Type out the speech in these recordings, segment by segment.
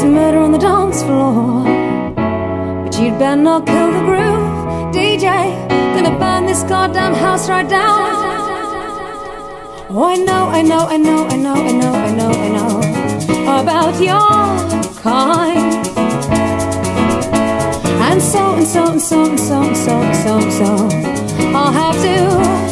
It's murder on the dance floor. But you'd better not kill the groove. DJ, gonna burn this goddamn house right down. Oh, I know, I know, I know, I know, I know, I know, I know about your kind. And so and so and so and so and so and so and so. I'll have to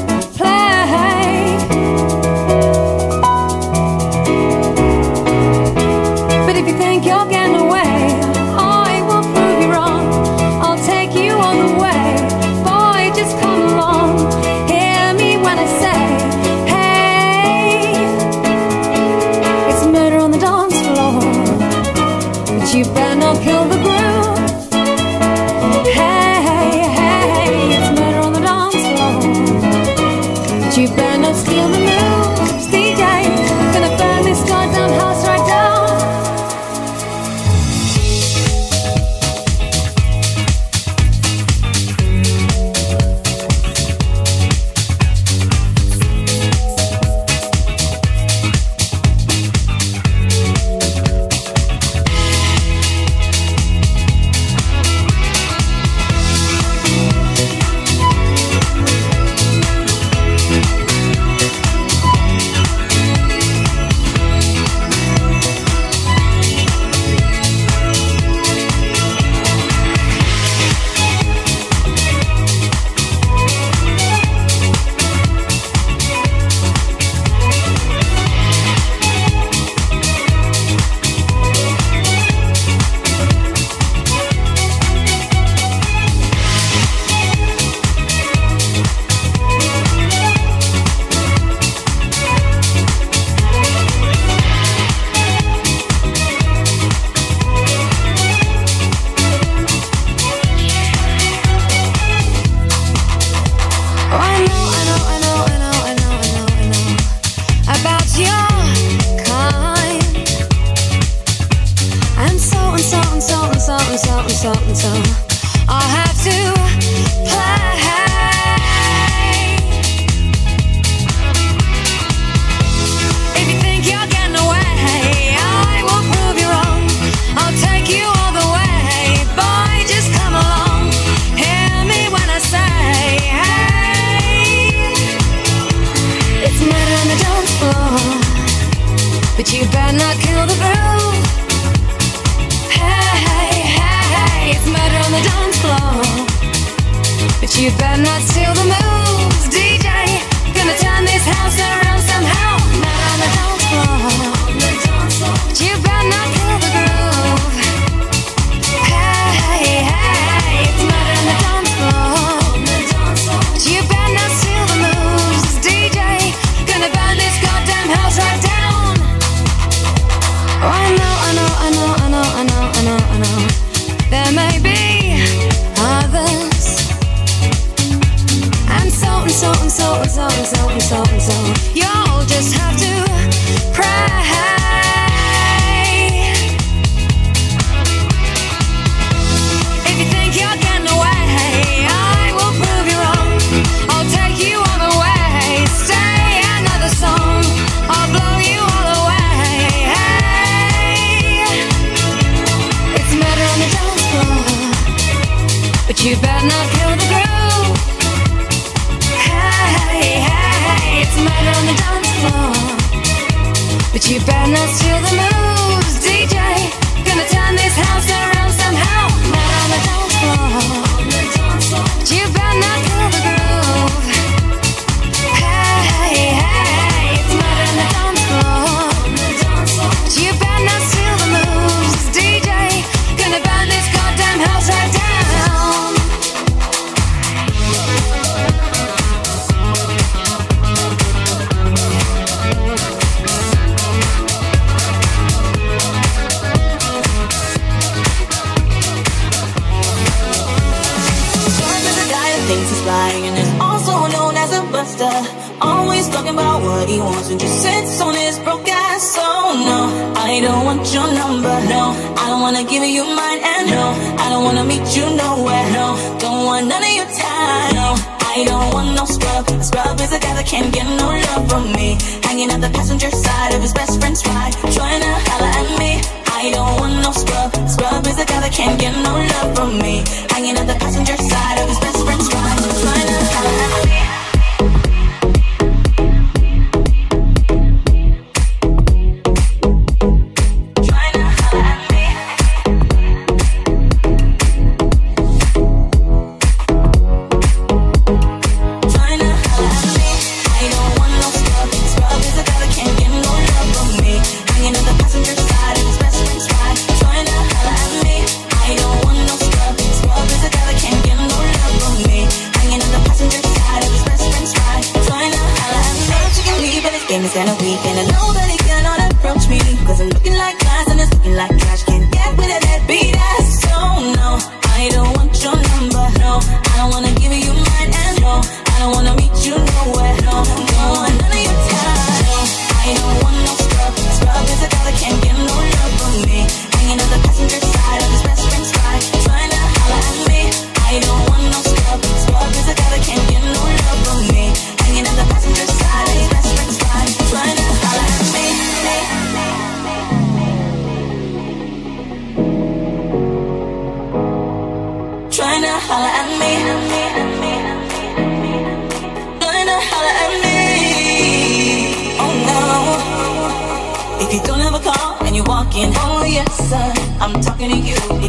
it's been a week and I nobody cannot approach me. Cause I'm looking like glass and it's looking like trash. Can't get with a deadbeat ass. So no, I don't want your number, no. I don't wanna give you mine and no. I don't wanna meet you nowhere, no. No, none of your time, no. I don't wanna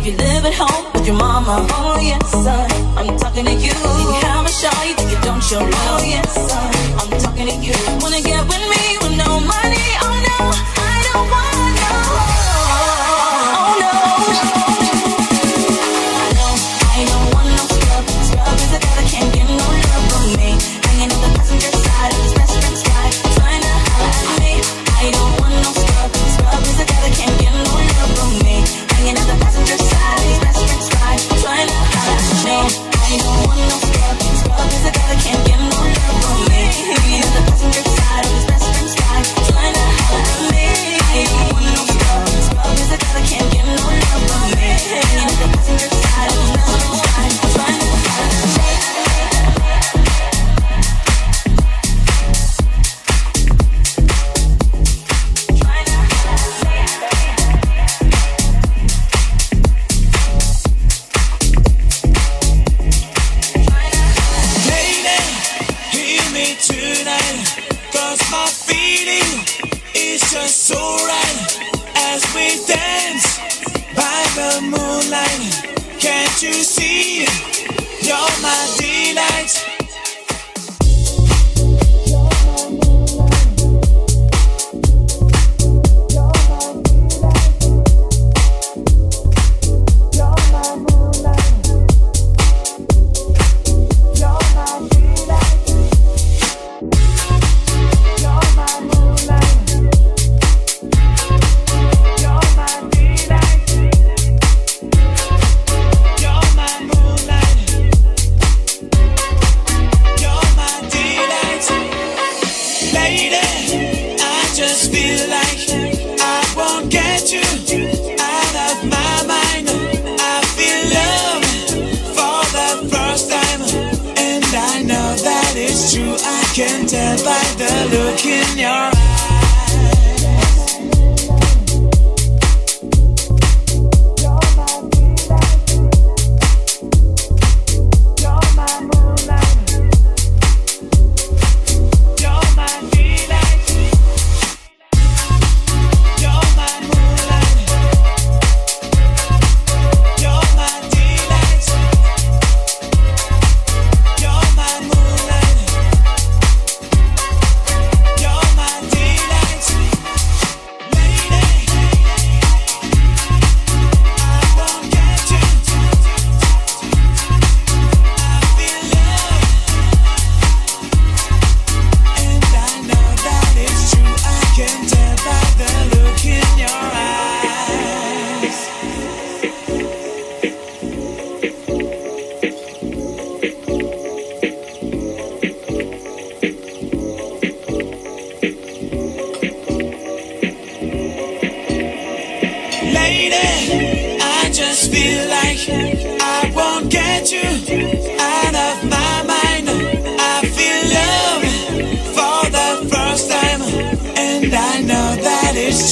you live at home with your mama? Oh yes, son, I'm talking to you. You have a much you, you don't show love? Oh yes, son, I'm talking to you. Wanna get with me? you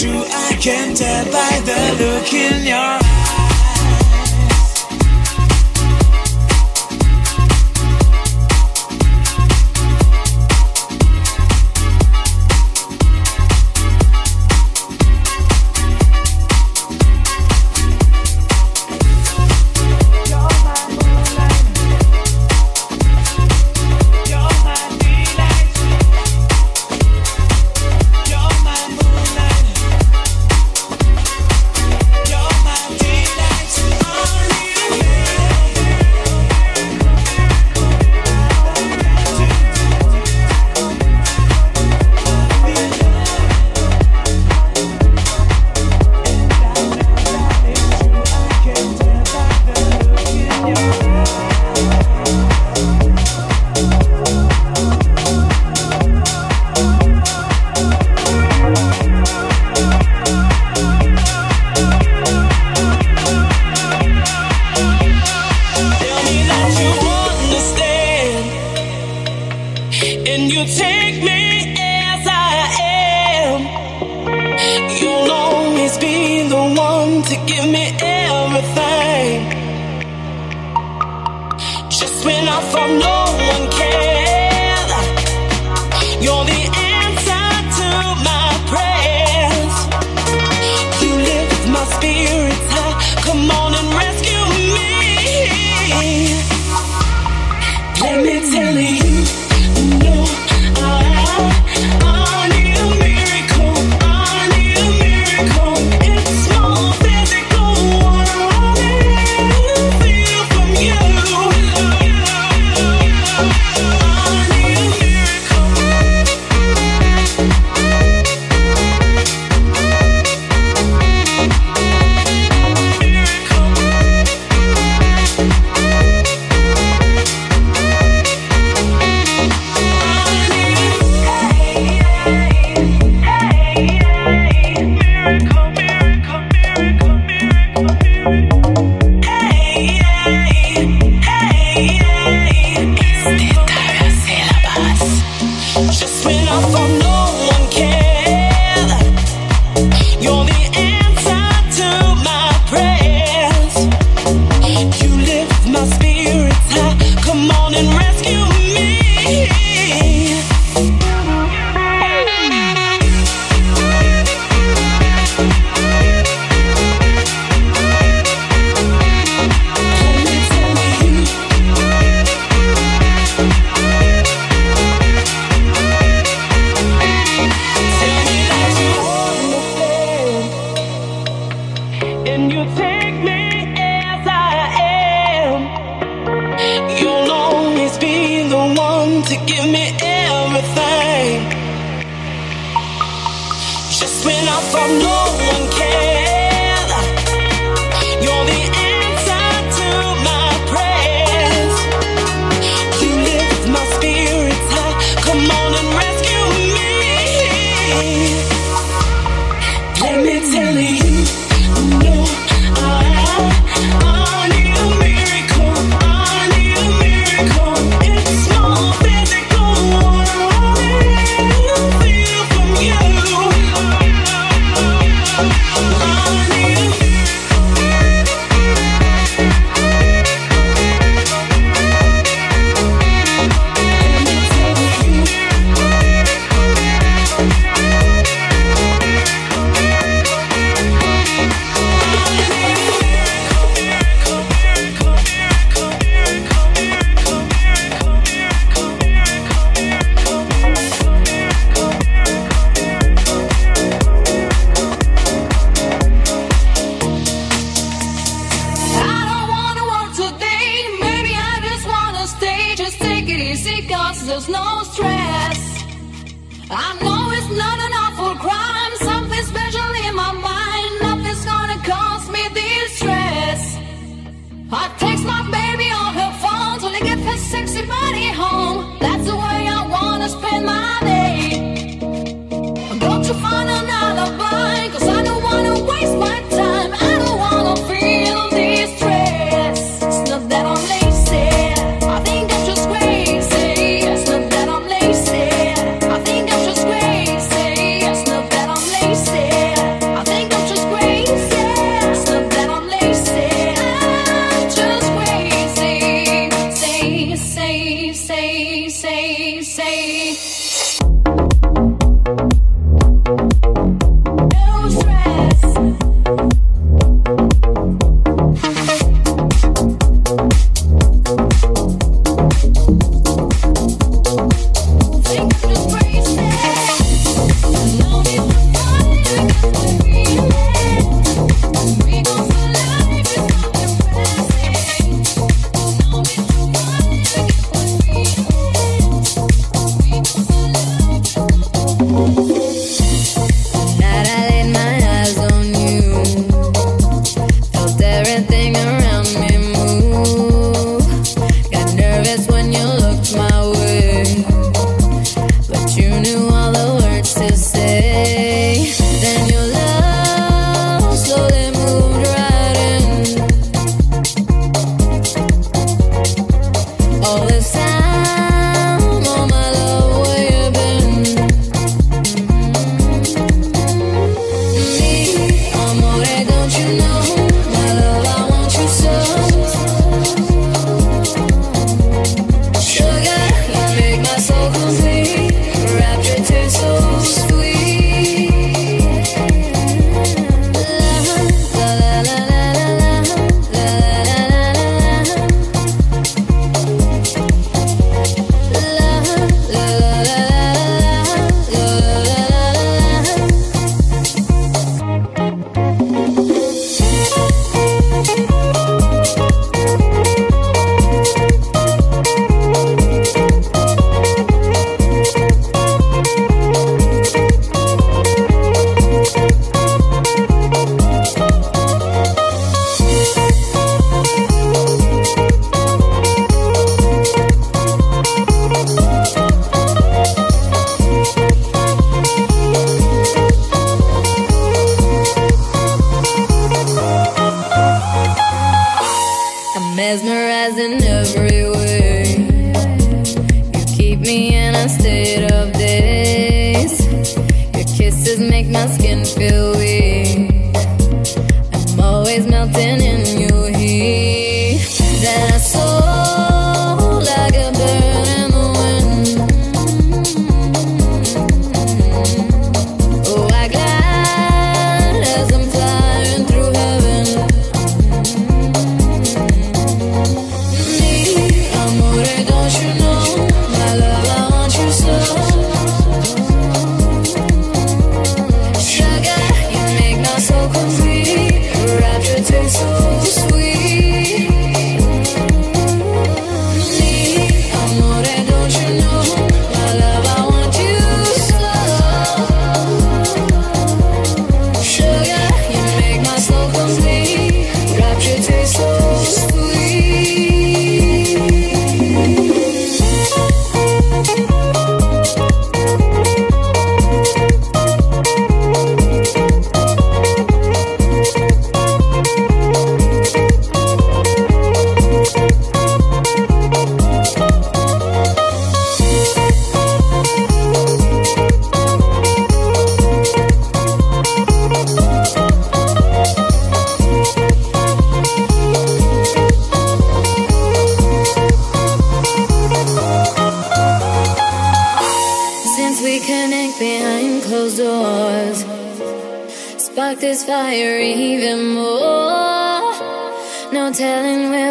true, I can tell by the look in your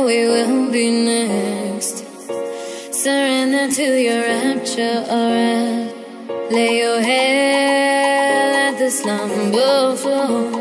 we will be next. Surrender to your rapture, alright. Lay your head, at the slumber floor.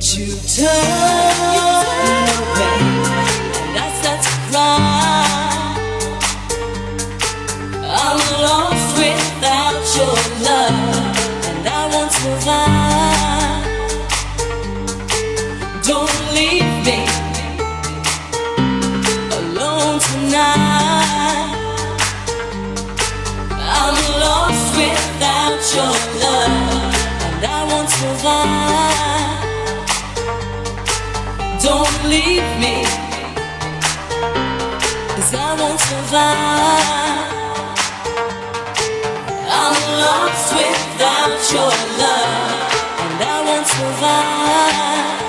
Away, and I start to cry. I'm lost without your love, and I. Don't leave me alone tonight. I'm lost without your love, and I won't survive. leave me. Cause I won't survive. I'm lost without your love. And I won't survive.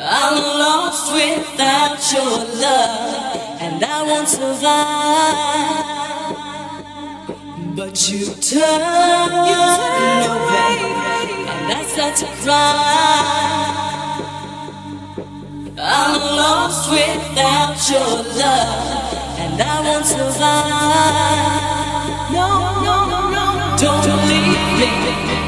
I'm lost without your love, and I won't survive. But you turn away, and I start to cry. I'm lost without your love, and I won't survive. No, no, no, no, don't leave me.